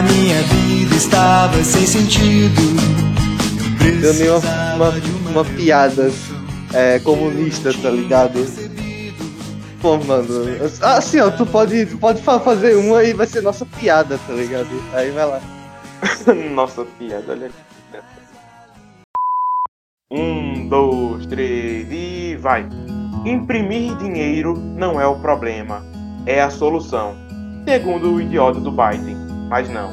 A minha vida estava sem sentido. Eu nem uma, uma, uma piada é, comunista, tá ligado? Pô, mano, assim, ó, tu pode, tu pode fazer uma e vai ser nossa piada, tá ligado? Aí vai lá. nossa piada, olha aqui. Um, dois, três e vai. Imprimir dinheiro não é o problema, é a solução. Segundo o idiota do Biden. Mas não.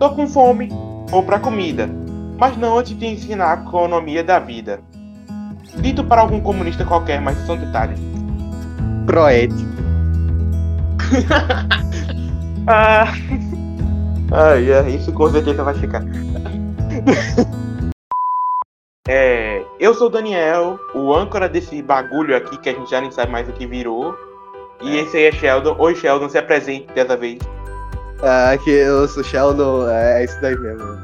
Tô com fome, vou pra comida. Mas não antes de ensinar a economia da vida. Dito para algum comunista qualquer, mas são detalhes. Proético. ah. Ai, é, isso com certeza vai ficar. é, eu sou o Daniel, o âncora desse bagulho aqui que a gente já nem sabe mais o que virou. E é. esse aí é Sheldon. Oi, Sheldon, se apresente dessa vez. Ah, eu sou Sheldon, é, é isso daí mesmo.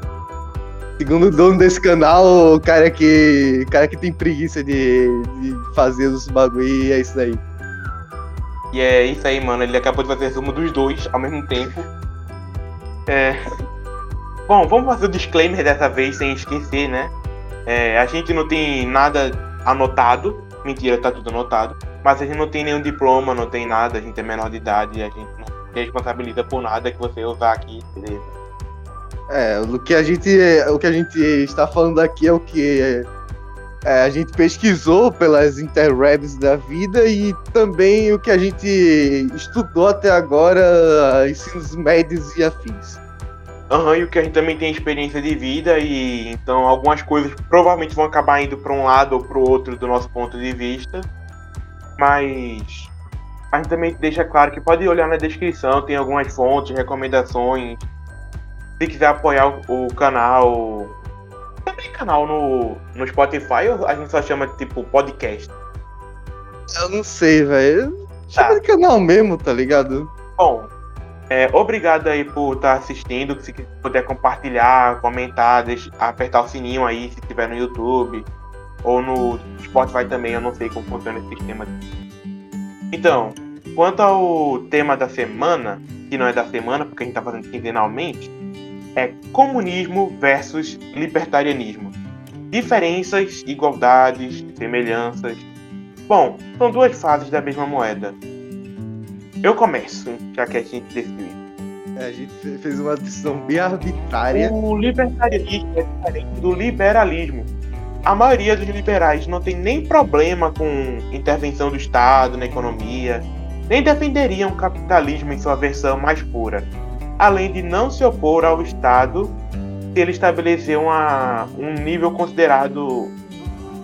Segundo o dono desse canal, o cara que, o cara que tem preguiça de, de fazer os bagulho, é isso daí. E é isso aí, mano. Ele acabou de fazer resumo dos dois ao mesmo tempo. É. Bom, vamos fazer o disclaimer dessa vez sem esquecer, né? É, a gente não tem nada anotado. Mentira, tá tudo anotado. Mas a gente não tem nenhum diploma, não tem nada, a gente é menor de idade a gente não responsabiliza por nada que você usar aqui, beleza? É, o que a gente, o que a gente está falando aqui é o que é, a gente pesquisou pelas interwebs da vida e também o que a gente estudou até agora, ensinos médios e afins. Aham, uhum, e o que a gente também tem experiência de vida e então algumas coisas provavelmente vão acabar indo para um lado ou para o outro do nosso ponto de vista, mas a gente também deixa claro que pode olhar na descrição, tem algumas fontes, recomendações. Se quiser apoiar o, o canal, também canal no, no Spotify ou a gente só chama de tipo podcast? Eu não sei, velho. Chama tá. de canal mesmo, tá ligado? Bom, é, obrigado aí por estar assistindo. Se puder compartilhar, comentar, deixa, apertar o sininho aí se estiver no YouTube ou no Spotify também. Eu não sei como funciona esse sistema. Então, quanto ao tema da semana, que não é da semana porque a gente está fazendo quinzenalmente, é comunismo versus libertarianismo. Diferenças, igualdades, semelhanças. Bom, são duas fases da mesma moeda. Eu começo, já que a gente decidiu. É, a gente fez uma decisão bem arbitrária. O libertarianismo é diferente do liberalismo. A maioria dos liberais não tem nem problema com intervenção do Estado na economia, nem defenderiam o capitalismo em sua versão mais pura, além de não se opor ao Estado se ele estabelecer uma, um nível considerado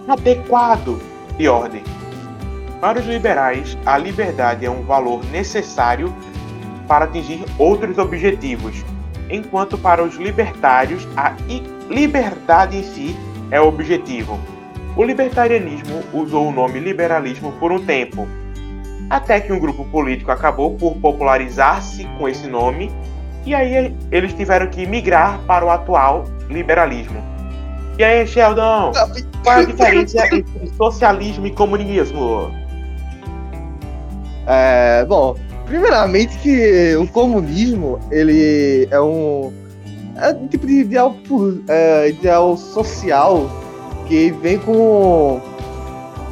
adequado de ordem. Para os liberais, a liberdade é um valor necessário para atingir outros objetivos, enquanto para os libertários a liberdade em si é o objetivo. O libertarianismo usou o nome liberalismo por um tempo, até que um grupo político acabou por popularizar-se com esse nome, e aí eles tiveram que migrar para o atual liberalismo. E aí, Sheldon, qual é a diferença entre socialismo e comunismo? É, bom, primeiramente que o comunismo, ele é um, é um tipo de ideal, é, ideal social que vem com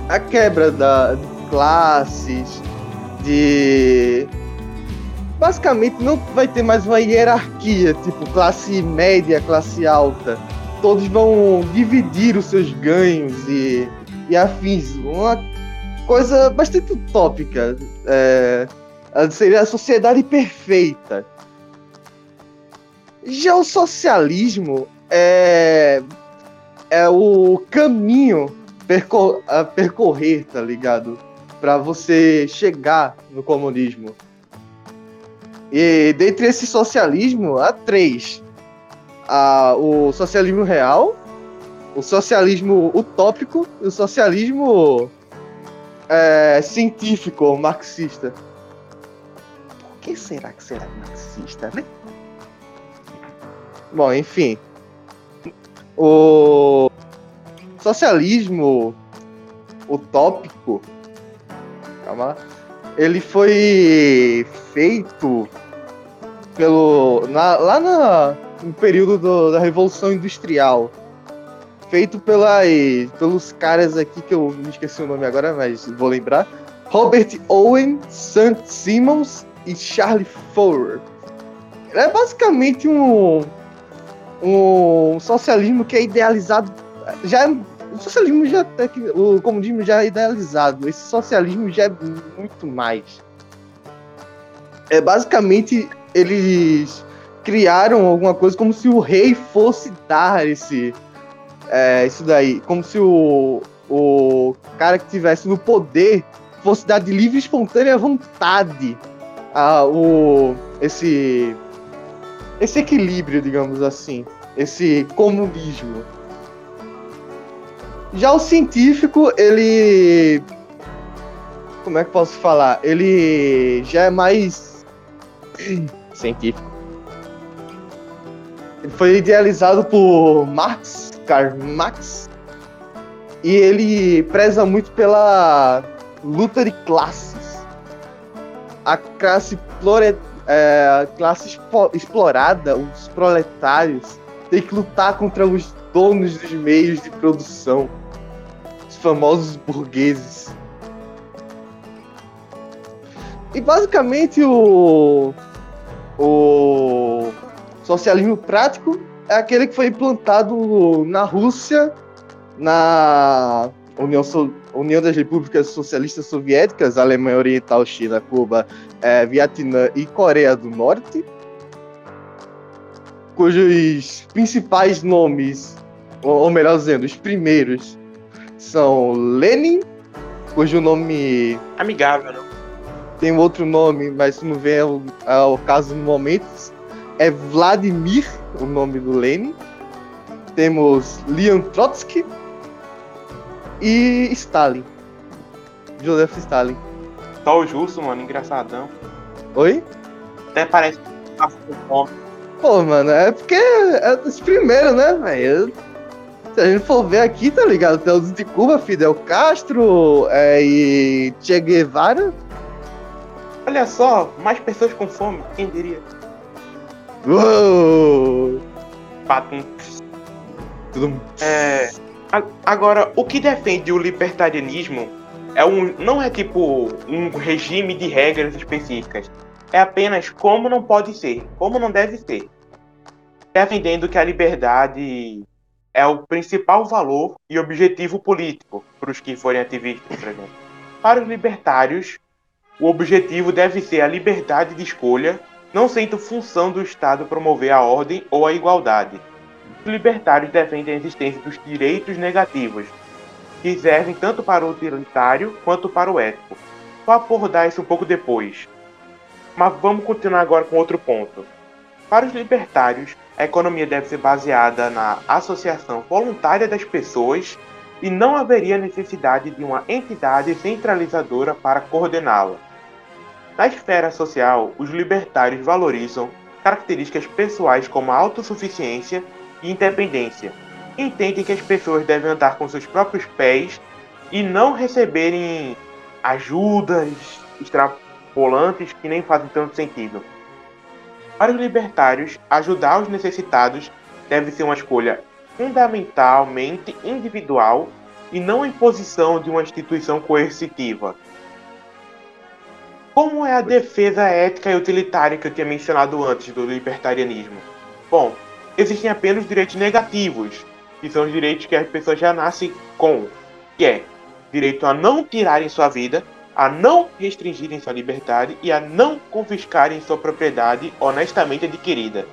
a quebra da classes, de basicamente não vai ter mais uma hierarquia, tipo classe média, classe alta. Todos vão dividir os seus ganhos e, e afins. Uma coisa bastante utópica. É, seria a sociedade perfeita. Já o socialismo é, é o caminho percor a percorrer, tá ligado? Para você chegar no comunismo. E dentre esse socialismo, há três: há o socialismo real, o socialismo utópico e o socialismo é, científico, marxista. Por que será que será marxista, né? Bom, enfim. O socialismo utópico. Calma. Ele foi feito pelo na, lá na, no período do, da Revolução Industrial, feito pela, pelos caras aqui que eu me esqueci o nome agora, mas vou lembrar. Robert Owen, St. Simmons e Charlie Fowler. É basicamente um, um socialismo que é idealizado. Já, o socialismo já é o comunismo já é idealizado. Esse socialismo já é muito mais. É basicamente eles criaram alguma coisa como se o rei fosse dar esse é, isso daí, como se o, o cara que tivesse no poder fosse dar de livre e espontânea vontade a, o, esse, esse equilíbrio, digamos assim, esse comunismo. Já o científico, ele. Como é que posso falar? Ele já é mais. científico. Ele foi idealizado por Marx, Karl Marx, e ele preza muito pela luta de classes. A classe, flore, é, a classe explorada, os proletários, tem que lutar contra os donos dos meios de produção, os famosos burgueses. E basicamente o, o socialismo prático é aquele que foi implantado na Rússia, na União, so União das Repúblicas Socialistas Soviéticas, Alemanha Oriental, China, Cuba, é, Vietnã e Coreia do Norte, cujos principais nomes, ou melhor dizendo, os primeiros, são Lenin, cujo nome. Amigável, não? Tem outro nome, mas não vem ao, ao caso no momento. É Vladimir, o nome do Lenin. Temos Leon Trotsky, e Stalin. Joseph Stalin. Só o Justo, mano, engraçadão. Oi? Até parece que tá com fome. Pô, mano, é porque é dos primeiros, né, velho? Se a gente for ver aqui, tá ligado? Tem os de Cuba, Fidel Castro é, e Che Guevara. Olha só, mais pessoas com fome, quem diria? Uou! Patum. Tudo... É. Agora, o que defende o libertarianismo é um, não é tipo um regime de regras específicas. É apenas como não pode ser, como não deve ser. Defendendo que a liberdade é o principal valor e objetivo político para os que forem ativistas, por exemplo. Para os libertários, o objetivo deve ser a liberdade de escolha, não sendo função do Estado promover a ordem ou a igualdade libertários defendem a existência dos direitos negativos, que servem tanto para o utilitário quanto para o ético. Vou abordar isso um pouco depois. Mas vamos continuar agora com outro ponto. Para os libertários, a economia deve ser baseada na associação voluntária das pessoas e não haveria necessidade de uma entidade centralizadora para coordená-la. Na esfera social, os libertários valorizam características pessoais como a autossuficiência e independência. Entendem que as pessoas devem andar com seus próprios pés e não receberem ajudas extrapolantes que nem fazem tanto sentido. Para os libertários, ajudar os necessitados deve ser uma escolha fundamentalmente individual e não imposição de uma instituição coercitiva. Como é a defesa ética e utilitária que eu tinha mencionado antes do libertarianismo? Bom, existem apenas direitos negativos, que são os direitos que as pessoas já nascem com, que é direito a não tirarem sua vida, a não restringirem sua liberdade e a não confiscarem sua propriedade honestamente adquirida.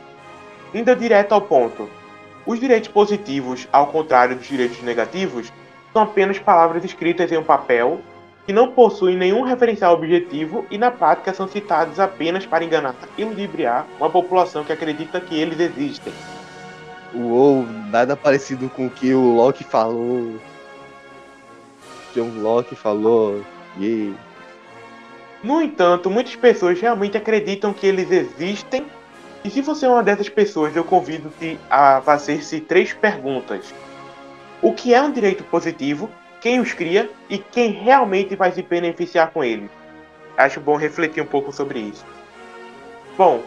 Indo direto ao ponto, os direitos positivos, ao contrário dos direitos negativos, são apenas palavras escritas em um papel que não possuem nenhum referencial objetivo e na prática são citados apenas para enganar e ludibriar uma população que acredita que eles existem. Uou, nada parecido com o que o Loki falou. John Locke falou. No entanto, muitas pessoas realmente acreditam que eles existem. E se você é uma dessas pessoas, eu convido-te a fazer-se três perguntas. O que é um direito positivo? Quem os cria? E quem realmente vai se beneficiar com ele? Acho bom refletir um pouco sobre isso. Bom,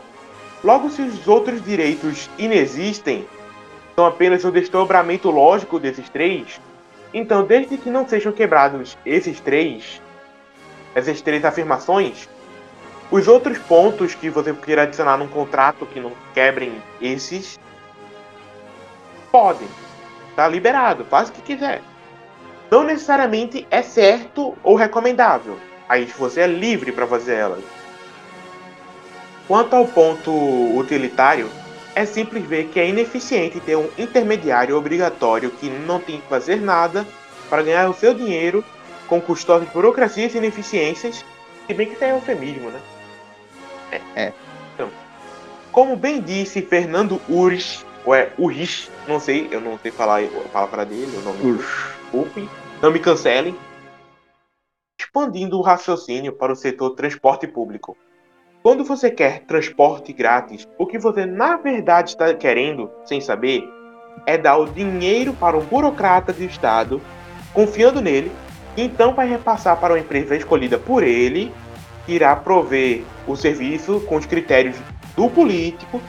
Logo, se os outros direitos inexistem, são apenas o desdobramento lógico desses três, então, desde que não sejam quebrados esses três, essas três afirmações, os outros pontos que você queira adicionar num contrato que não quebrem esses, podem. Tá liberado, faz o que quiser. Não necessariamente é certo ou recomendável. Aí você é livre para fazer elas. Quanto ao ponto utilitário, é simples ver que é ineficiente ter um intermediário obrigatório que não tem que fazer nada para ganhar o seu dinheiro com custosas burocracias e ineficiências, se bem que tem eufemismo, né? É. é. Então, como bem disse Fernando Ures, ou é Uris, não sei, eu não sei falar a palavra dele, o nome desculpe, não me cancelem. Expandindo o raciocínio para o setor transporte público. Quando você quer transporte grátis, o que você na verdade está querendo, sem saber, é dar o dinheiro para um burocrata do Estado, confiando nele, então vai repassar para uma empresa escolhida por ele, que irá prover o serviço com os critérios do político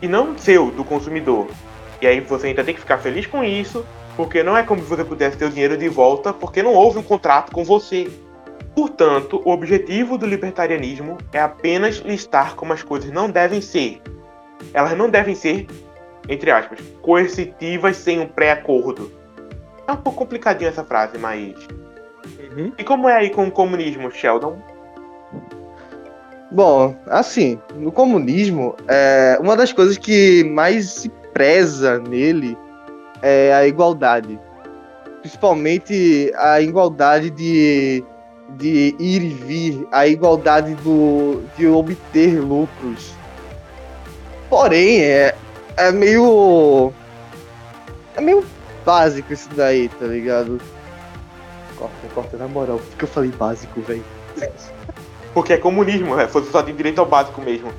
e não seu, do consumidor. E aí você ainda tem que ficar feliz com isso, porque não é como se você pudesse ter o dinheiro de volta, porque não houve um contrato com você. Portanto, o objetivo do libertarianismo é apenas listar como as coisas não devem ser. Elas não devem ser, entre aspas, coercitivas sem um pré-acordo. É um pouco complicadinho essa frase, mas. Uhum. E como é aí com o comunismo, Sheldon? Bom, assim, no comunismo, é, uma das coisas que mais se preza nele é a igualdade. Principalmente a igualdade de de ir e vir, a igualdade do, de obter lucros. Porém, é, é meio. É meio básico isso daí, tá ligado? Corta, corta na moral. Por que eu falei básico, velho? Porque é comunismo, né? Você só tem direito ao básico mesmo.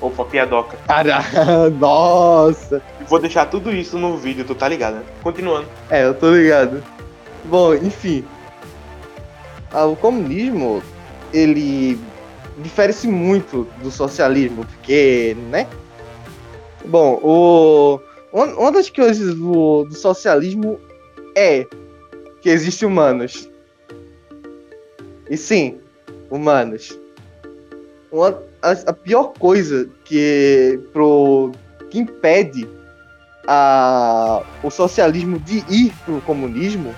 Opa, piadoca. Cara, nossa! Vou deixar tudo isso no vídeo, tu tá ligado, né? Continuando. É, eu tô ligado. Bom, enfim. Ah, o comunismo ele difere-se muito do socialismo, porque, né? Bom, o, uma das coisas do, do socialismo é que existem humanos. E sim, humanos. Uma, a, a, pior coisa que, pro, que impede a, o socialismo de ir pro comunismo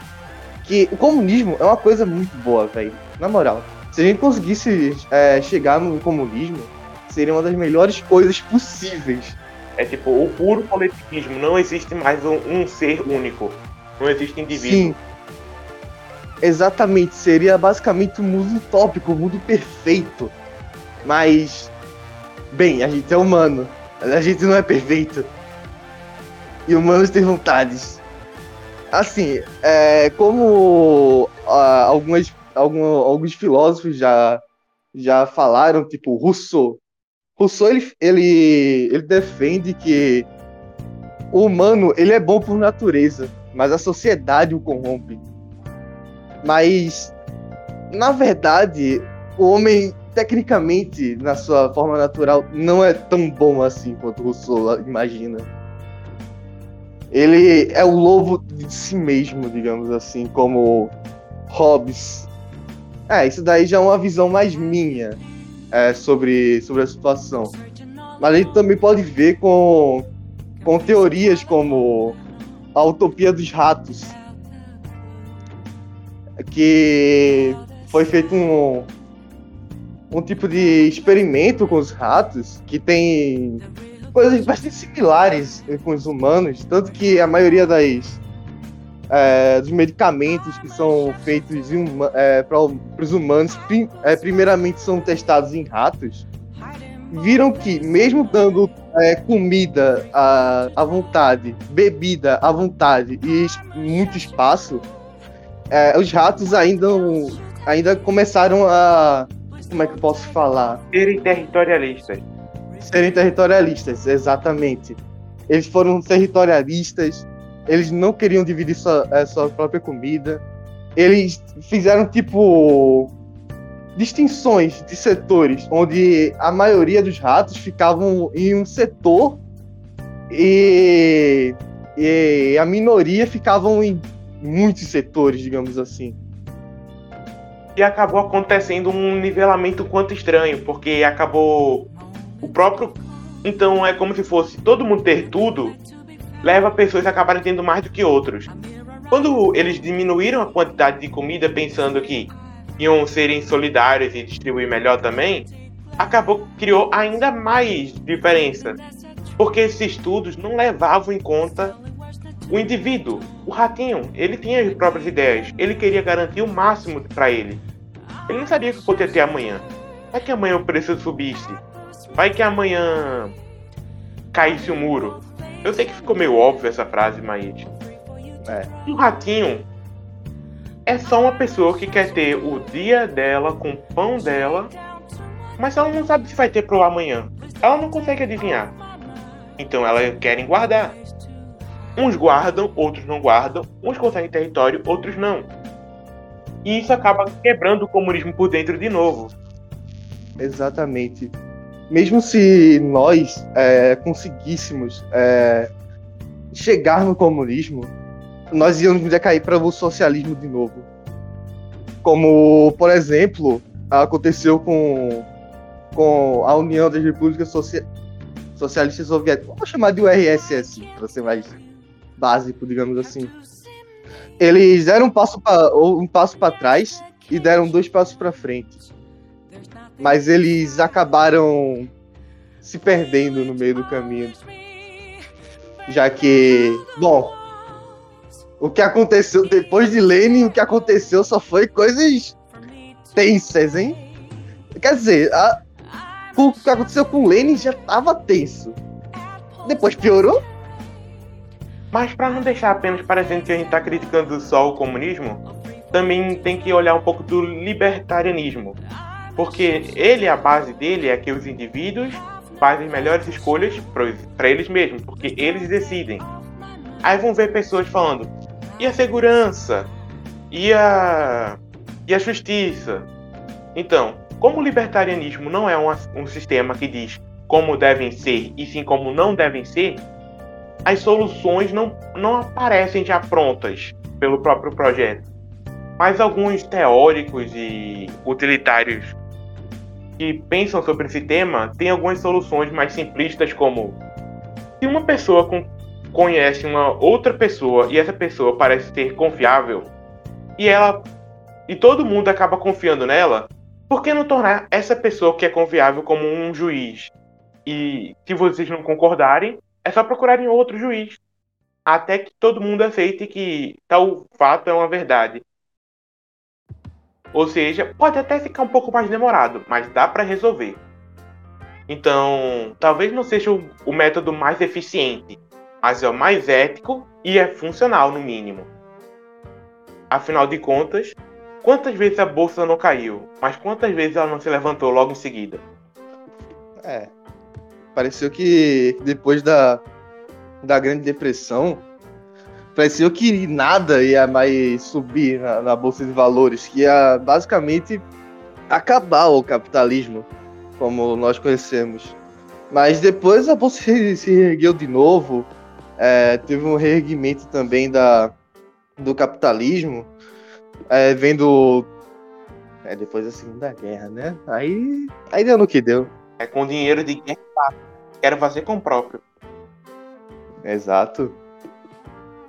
que o comunismo é uma coisa muito boa, velho. Na moral. Se a gente conseguisse é, chegar no comunismo, seria uma das melhores coisas possíveis. É tipo, o puro coletivismo. Não existe mais um, um ser único. Não existe indivíduo. Sim. Exatamente. Seria basicamente um mundo utópico, um mundo perfeito. Mas. Bem, a gente é humano. A gente não é perfeito. E humanos têm vontades assim, é, como ah, algumas, algum, alguns filósofos já, já falaram, tipo Rousseau. Rousseau ele, ele, ele defende que o humano ele é bom por natureza, mas a sociedade o corrompe. Mas, na verdade, o homem, tecnicamente, na sua forma natural, não é tão bom assim quanto Rousseau imagina ele é o lobo de si mesmo, digamos assim, como Hobbes. É, isso daí já é uma visão mais minha é, sobre, sobre a situação. Mas a gente também pode ver com, com teorias como a utopia dos ratos, que foi feito um, um tipo de experimento com os ratos que tem coisas bastante similares com os humanos, tanto que a maioria das é, dos medicamentos que são feitos é, para os humanos, prim, é, primeiramente são testados em ratos, viram que mesmo dando é, comida à, à vontade, bebida à vontade e muito espaço, é, os ratos ainda, ainda começaram a. Como é que eu posso falar? Serem territorialistas serem territorialistas, exatamente. Eles foram territorialistas, eles não queriam dividir sua, a eh, sua própria comida. Eles fizeram tipo distinções de setores, onde a maioria dos ratos ficavam em um setor e, e a minoria ficavam em muitos setores, digamos assim. E acabou acontecendo um nivelamento quanto estranho, porque acabou o próprio. Então é como se fosse todo mundo ter tudo, leva pessoas a acabarem tendo mais do que outros. Quando eles diminuíram a quantidade de comida pensando que iam serem solidários e distribuir melhor também, acabou criou ainda mais diferença. Porque esses estudos não levavam em conta o indivíduo, o ratinho. Ele tinha as próprias ideias, ele queria garantir o máximo para ele. Ele não sabia o que podia ter amanhã. Vai que amanhã o preço subisse. Vai que amanhã caísse o um muro. Eu sei que ficou meio óbvio essa frase, mas. É. Um ratinho é só uma pessoa que quer ter o dia dela com o pão dela, mas ela não sabe se vai ter pro amanhã. Ela não consegue adivinhar. Então elas querem guardar. Uns guardam, outros não guardam. Uns conseguem território, outros não. E isso acaba quebrando o comunismo por dentro de novo. Exatamente. Mesmo se nós é, conseguíssemos é, chegar no comunismo, nós íamos decair para o socialismo de novo. Como, por exemplo, aconteceu com, com a União das Repúblicas Socia Socialistas Soviéticas. Vamos chamar de URSS, para ser mais básico, digamos assim. Eles deram um passo para um passo para trás e deram dois passos para frente. Mas eles acabaram se perdendo no meio do caminho. Já que, bom, o que aconteceu depois de Lenin, o que aconteceu só foi coisas tensas, hein? Quer dizer, a, o que aconteceu com Lenin já tava tenso. Depois piorou. Mas para não deixar apenas parecendo que a gente tá criticando só o comunismo, também tem que olhar um pouco do libertarianismo. Porque ele, a base dele é que os indivíduos fazem melhores escolhas para eles mesmos, porque eles decidem. Aí vão ver pessoas falando: e a segurança? E a, e a justiça? Então, como o libertarianismo não é um, um sistema que diz como devem ser e sim como não devem ser, as soluções não, não aparecem já prontas pelo próprio projeto. Mas alguns teóricos e utilitários que pensam sobre esse tema têm algumas soluções mais simplistas, como se uma pessoa conhece uma outra pessoa e essa pessoa parece ser confiável e ela e todo mundo acaba confiando nela, por que não tornar essa pessoa que é confiável como um juiz? E se vocês não concordarem, é só procurarem outro juiz, até que todo mundo aceite que tal fato é uma verdade. Ou seja, pode até ficar um pouco mais demorado, mas dá para resolver. Então, talvez não seja o método mais eficiente, mas é o mais ético e é funcional, no mínimo. Afinal de contas, quantas vezes a bolsa não caiu, mas quantas vezes ela não se levantou logo em seguida? É. Pareceu que depois da, da Grande Depressão, pareceu que nada ia mais subir na, na Bolsa de Valores, que ia basicamente acabar o capitalismo como nós conhecemos. Mas depois a bolsa se, ergueu de novo, é, teve um reerguimento também da, do capitalismo, é, vendo é, depois da Segunda Guerra, né? Aí, aí deu no que deu. É com dinheiro de guerra, quero fazer com o próprio. Exato.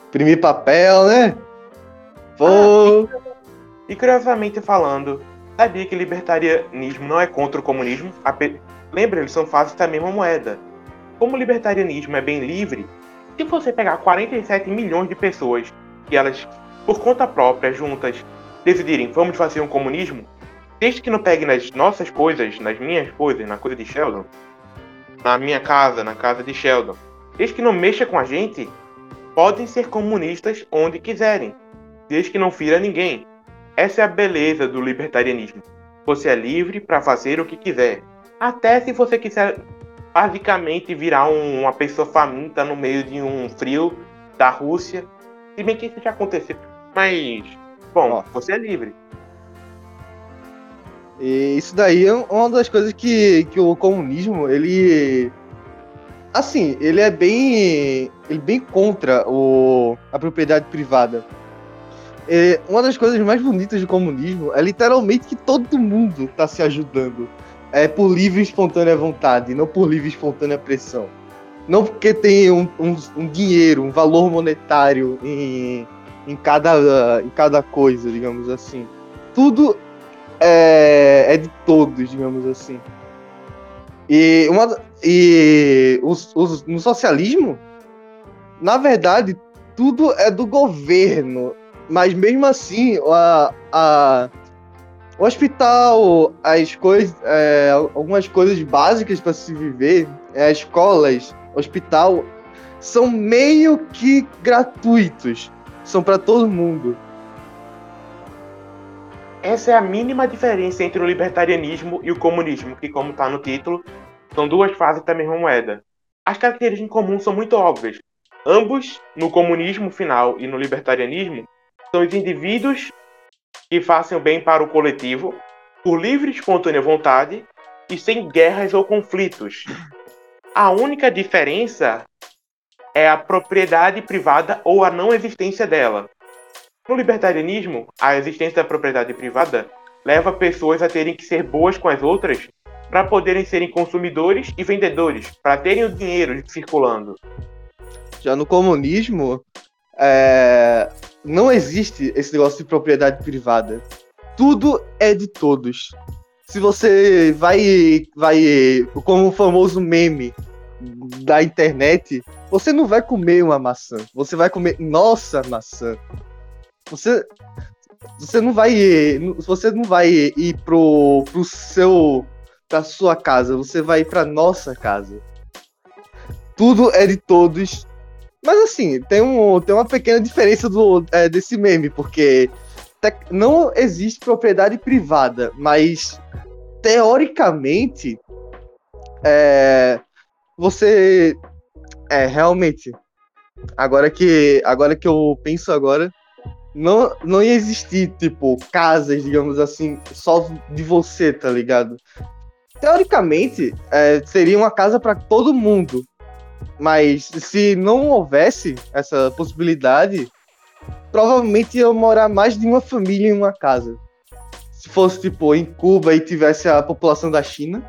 Imprimir papel, né? Pô. Ah, e curiosamente falando, sabia que libertarianismo não é contra o comunismo? Lembra, eles são faces da mesma moeda. Como o libertarianismo é bem livre, se você pegar 47 milhões de pessoas e elas, por conta própria, juntas, decidirem vamos fazer um comunismo, desde que não pegue nas nossas coisas, nas minhas coisas, na coisa de Sheldon, na minha casa, na casa de Sheldon, desde que não mexa com a gente, podem ser comunistas onde quiserem, desde que não fira ninguém. Essa é a beleza do libertarianismo. Você é livre para fazer o que quiser. Até se você quiser basicamente virar um, uma pessoa faminta no meio de um frio da Rússia. Se bem que isso já aconteceu. Mas, bom, você é livre. E isso daí é uma das coisas que, que o comunismo, ele. Assim, ele é bem. Ele é bem contra o, a propriedade privada. E uma das coisas mais bonitas do comunismo é literalmente que todo mundo está se ajudando. É por livre e espontânea vontade, não por livre e espontânea pressão. Não porque tem um, um, um dinheiro, um valor monetário em, em, cada, em cada coisa, digamos assim. Tudo é, é de todos, digamos assim. E, uma, e os, os, no socialismo, na verdade, tudo é do governo. Mas mesmo assim, a, a, o hospital, as coisas, é, algumas coisas básicas para se viver, é, escolas, hospital, são meio que gratuitos. São para todo mundo. Essa é a mínima diferença entre o libertarianismo e o comunismo, que, como está no título, são duas faces da mesma moeda. As características em comum são muito óbvias. Ambos, no comunismo final e no libertarianismo, são os indivíduos que façam bem para o coletivo, por livre e espontânea vontade e sem guerras ou conflitos. A única diferença é a propriedade privada ou a não existência dela. No libertarianismo, a existência da propriedade privada leva pessoas a terem que ser boas com as outras para poderem serem consumidores e vendedores, para terem o dinheiro circulando. Já no comunismo, é... não existe esse negócio de propriedade privada. Tudo é de todos. Se você vai, vai como o famoso meme da internet, você não vai comer uma maçã. Você vai comer nossa maçã. Você você não vai você não vai ir pro, pro seu pra sua casa, você vai ir pra nossa casa. Tudo é de todos. Mas assim, tem, um, tem uma pequena diferença do, é, desse meme, porque não existe propriedade privada, mas teoricamente é, você é realmente agora que agora que eu penso agora não não ia existir tipo casas digamos assim só de você tá ligado? Teoricamente é, seria uma casa para todo mundo. Mas se não houvesse essa possibilidade provavelmente ia morar mais de uma família em uma casa. Se fosse tipo em Cuba e tivesse a população da China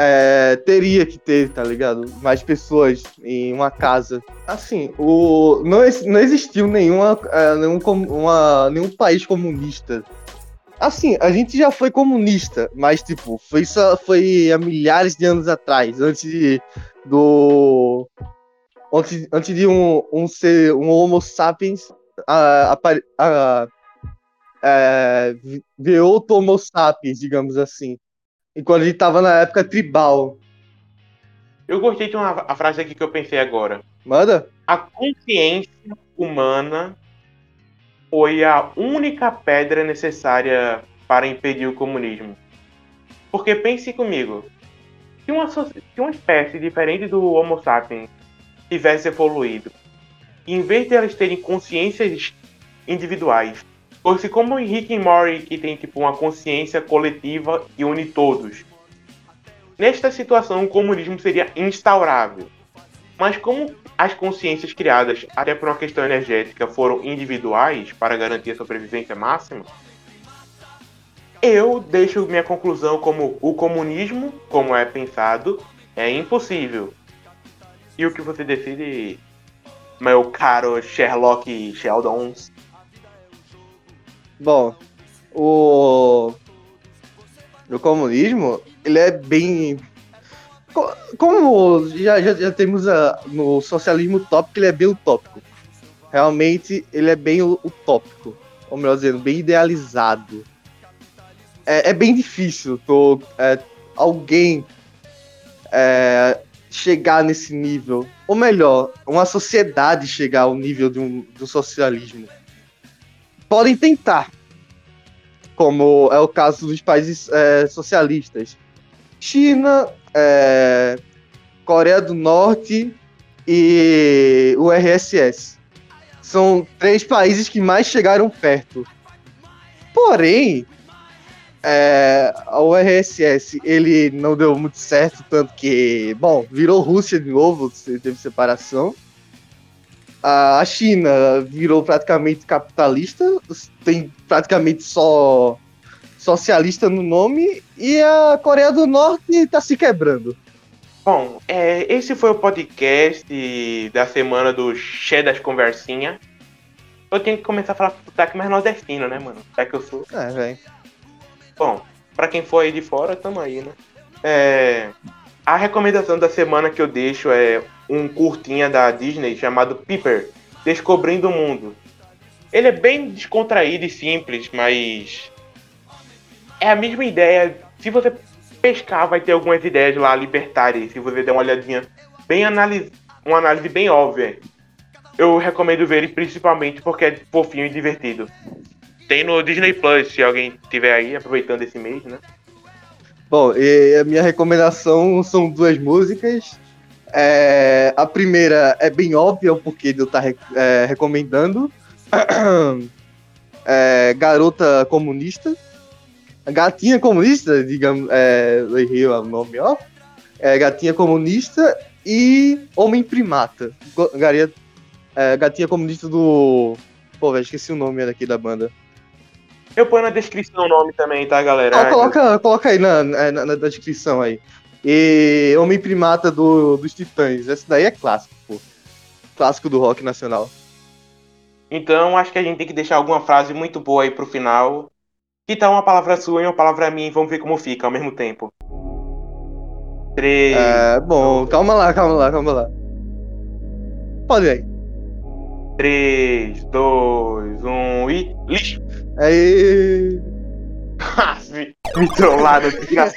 é, teria que ter, tá ligado? Mais pessoas em uma casa. Assim, o, não, não existiu nenhuma, é, nenhum, uma, nenhum país comunista. Assim, a gente já foi comunista, mas tipo, foi, só, foi há milhares de anos atrás, antes de, do. Antes, antes de um, um ser, um Homo sapiens a, a, a, a, é, ver outro Homo sapiens, digamos assim. Enquanto ele tava na época tribal. Eu gostei de uma a frase aqui que eu pensei agora. Manda? A consciência humana foi a única pedra necessária para impedir o comunismo. Porque pense comigo, se uma, se uma espécie diferente do Homo sapiens tivesse evoluído, em vez de elas terem consciências individuais, fosse como o Rick e Morty, que tem tipo uma consciência coletiva e une todos. Nesta situação, o comunismo seria instaurável. Mas como as consciências criadas até por uma questão energética foram individuais para garantir a sobrevivência máxima, eu deixo minha conclusão como o comunismo, como é pensado, é impossível. E o que você decide, meu caro Sherlock Sheldons? Bom, o, comunismo, ele é bem. Como já, já, já temos a, no socialismo utópico, ele é bem utópico. Realmente, ele é bem utópico. Ou melhor dizendo, bem idealizado. É, é bem difícil tô, é, alguém é, chegar nesse nível. Ou melhor, uma sociedade chegar ao nível de um, do socialismo podem tentar, como é o caso dos países é, socialistas. China, é, Coreia do Norte e o RSS. São três países que mais chegaram perto. Porém, é, o RSS ele não deu muito certo, tanto que, bom, virou Rússia de novo, teve separação. A China virou praticamente capitalista, tem praticamente só socialista no nome, e a Coreia do Norte tá se quebrando. Bom, é, esse foi o podcast da semana do Che das Conversinha. Eu tenho que começar a falar sotaque mais nordestino, né, mano? Já que eu sou. É, velho. Bom, pra quem for aí de fora, tamo aí, né? É, a recomendação da semana que eu deixo é um curtinha da Disney chamado Piper, Descobrindo o Mundo. Ele é bem descontraído e simples, mas é a mesma ideia. Se você pescar, vai ter algumas ideias lá libertárias. Se você der uma olhadinha bem análise, uma análise bem óbvia. Eu recomendo ver ele principalmente porque é fofinho e divertido. Tem no Disney Plus, se alguém tiver aí aproveitando esse mês, né? Bom, a minha recomendação são duas músicas. É, a primeira é bem óbvia o porquê de eu estar é, recomendando. É, Garota Comunista. Gatinha Comunista, digamos, é, errei o nome, ó. É, Gatinha Comunista e Homem Primata. Garia, é, Gatinha Comunista do. Pô, velho, esqueci o nome daqui da banda. Eu ponho na descrição o nome também, tá, galera? Ah, coloca, coloca aí na, na, na, descrição aí. E Homem Primata do, dos Titãs. Esse daí é clássico, pô. Clássico do rock nacional. Então, acho que a gente tem que deixar alguma frase muito boa aí pro final. Que tal uma palavra sua e uma palavra minha e vamos ver como fica ao mesmo tempo. Três. É, bom, dois. calma lá, calma lá, calma lá. Pode ir aí. 3, 2, 1 e. Lixo! Aí. me, me trollaram,